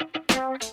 Bye.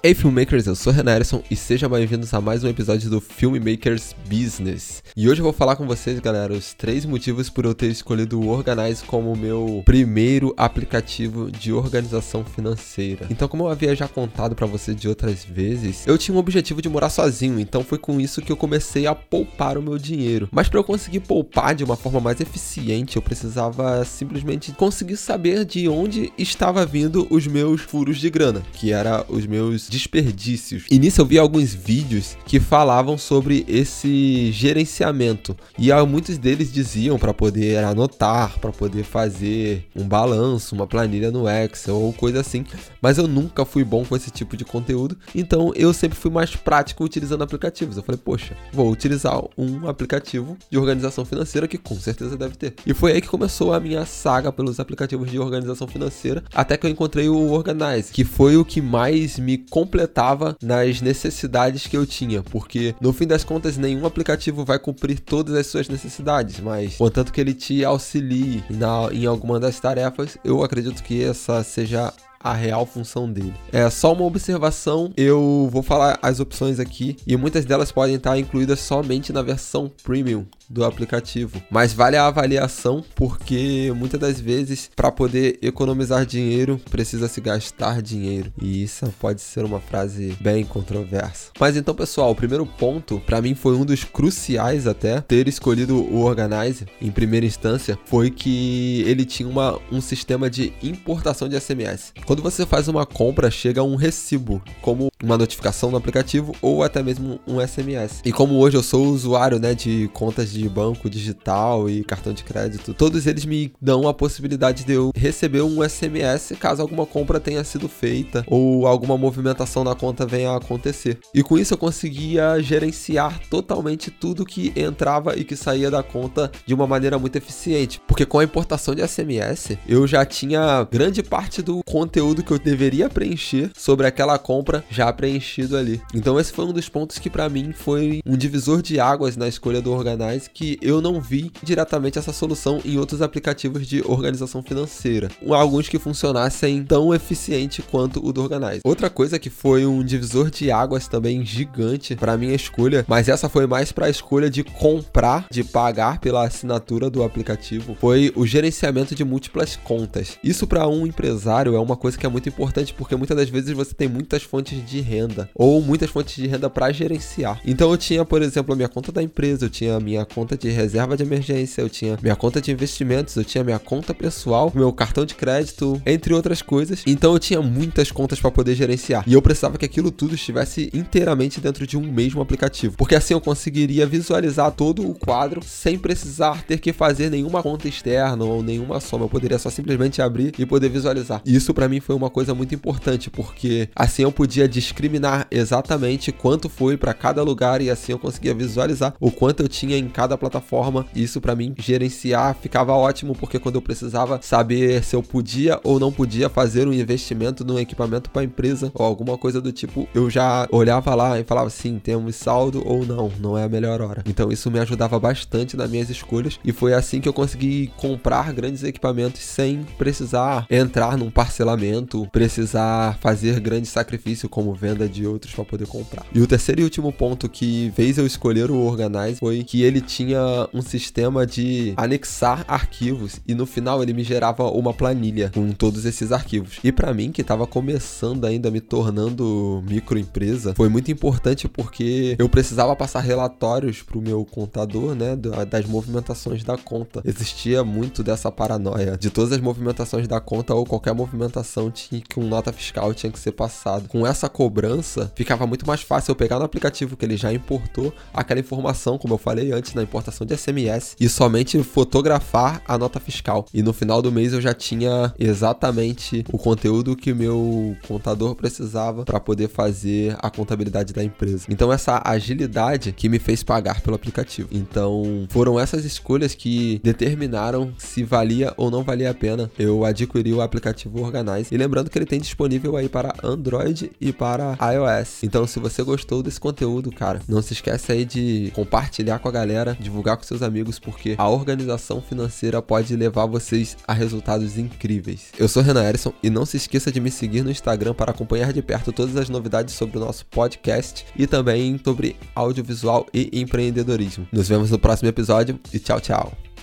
Hey Filmmakers, eu sou Renan Erison e sejam bem-vindos a mais um episódio do Filmmakers Business. E hoje eu vou falar com vocês, galera, os três motivos por eu ter escolhido o Organize como meu primeiro aplicativo de organização financeira. Então, como eu havia já contado para vocês de outras vezes, eu tinha um objetivo de morar sozinho, então foi com isso que eu comecei a poupar o meu dinheiro. Mas para eu conseguir poupar de uma forma mais eficiente, eu precisava simplesmente conseguir saber de onde estava vindo os meus furos de grana, que era os meus desperdícios. E nisso eu vi alguns vídeos que falavam sobre esse gerenciamento. E muitos deles diziam para poder anotar, para poder fazer um balanço, uma planilha no Excel ou coisa assim. Mas eu nunca fui bom com esse tipo de conteúdo, então eu sempre fui mais prático utilizando aplicativos. Eu falei, poxa, vou utilizar um aplicativo de organização financeira que com certeza deve ter. E foi aí que começou a minha saga pelos aplicativos de organização financeira, até que eu encontrei o Organize, que foi o que mais me completava nas necessidades que eu tinha, porque no fim das contas nenhum aplicativo vai cumprir todas as suas necessidades, mas contanto que ele te auxilie na, em alguma das tarefas, eu acredito que essa seja a real função dele. É só uma observação, eu vou falar as opções aqui e muitas delas podem estar incluídas somente na versão premium do aplicativo. Mas vale a avaliação porque muitas das vezes para poder economizar dinheiro precisa se gastar dinheiro. E isso pode ser uma frase bem controversa. Mas então, pessoal, o primeiro ponto para mim foi um dos cruciais até ter escolhido o Organize em primeira instância foi que ele tinha uma, um sistema de importação de SMS. Quando você faz uma compra, chega um recibo, como uma notificação no aplicativo ou até mesmo um SMS. E como hoje eu sou usuário, né, de contas de banco digital e cartão de crédito, todos eles me dão a possibilidade de eu receber um SMS caso alguma compra tenha sido feita ou alguma movimentação na conta venha a acontecer. E com isso eu conseguia gerenciar totalmente tudo que entrava e que saía da conta de uma maneira muito eficiente, porque com a importação de SMS eu já tinha grande parte do conteúdo que eu deveria preencher sobre aquela compra já preenchido ali. Então esse foi um dos pontos que para mim foi um divisor de águas na escolha do Organize que eu não vi diretamente essa solução em outros aplicativos de organização financeira. Alguns que funcionassem tão eficiente quanto o do Organize. Outra coisa que foi um divisor de águas também gigante para minha escolha, mas essa foi mais para a escolha de comprar, de pagar pela assinatura do aplicativo, foi o gerenciamento de múltiplas contas. Isso para um empresário é uma coisa que é muito importante porque muitas das vezes você tem muitas fontes de renda ou muitas fontes de renda para gerenciar. Então eu tinha, por exemplo, a minha conta da empresa, eu tinha a minha conta de reserva de emergência, eu tinha minha conta de investimentos, eu tinha minha conta pessoal, meu cartão de crédito, entre outras coisas. Então eu tinha muitas contas para poder gerenciar. E eu precisava que aquilo tudo estivesse inteiramente dentro de um mesmo aplicativo, porque assim eu conseguiria visualizar todo o quadro sem precisar ter que fazer nenhuma conta externa ou nenhuma soma. Eu poderia só simplesmente abrir e poder visualizar. E isso para mim foi uma coisa muito importante, porque assim eu podia discriminar exatamente quanto foi para cada lugar e assim eu conseguia visualizar o quanto eu tinha em cada plataforma. Isso para mim gerenciar ficava ótimo porque quando eu precisava saber se eu podia ou não podia fazer um investimento no equipamento para a empresa ou alguma coisa do tipo, eu já olhava lá e falava sim, temos saldo ou não, não é a melhor hora. Então isso me ajudava bastante nas minhas escolhas e foi assim que eu consegui comprar grandes equipamentos sem precisar entrar num parcelamento, precisar fazer grande sacrifício como venda de outros para poder comprar. E o terceiro e último ponto que fez eu escolher o Organize foi que ele tinha um sistema de anexar arquivos e no final ele me gerava uma planilha com todos esses arquivos. E para mim, que estava começando ainda me tornando microempresa, foi muito importante porque eu precisava passar relatórios para o meu contador, né, das movimentações da conta. Existia muito dessa paranoia de todas as movimentações da conta ou qualquer movimentação tinha que um nota fiscal tinha que ser passado. Com essa cobrança, ficava muito mais fácil eu pegar no aplicativo que ele já importou aquela informação, como eu falei antes, na importação de SMS e somente fotografar a nota fiscal. E no final do mês eu já tinha exatamente o conteúdo que meu contador precisava para poder fazer a contabilidade da empresa. Então essa agilidade que me fez pagar pelo aplicativo. Então foram essas escolhas que determinaram se valia ou não valia a pena eu adquirir o aplicativo Organize. E lembrando que ele tem disponível aí para Android e para para iOS. Então, se você gostou desse conteúdo, cara, não se esquece aí de compartilhar com a galera, divulgar com seus amigos, porque a organização financeira pode levar vocês a resultados incríveis. Eu sou Renan Erison e não se esqueça de me seguir no Instagram para acompanhar de perto todas as novidades sobre o nosso podcast e também sobre audiovisual e empreendedorismo. Nos vemos no próximo episódio e tchau, tchau.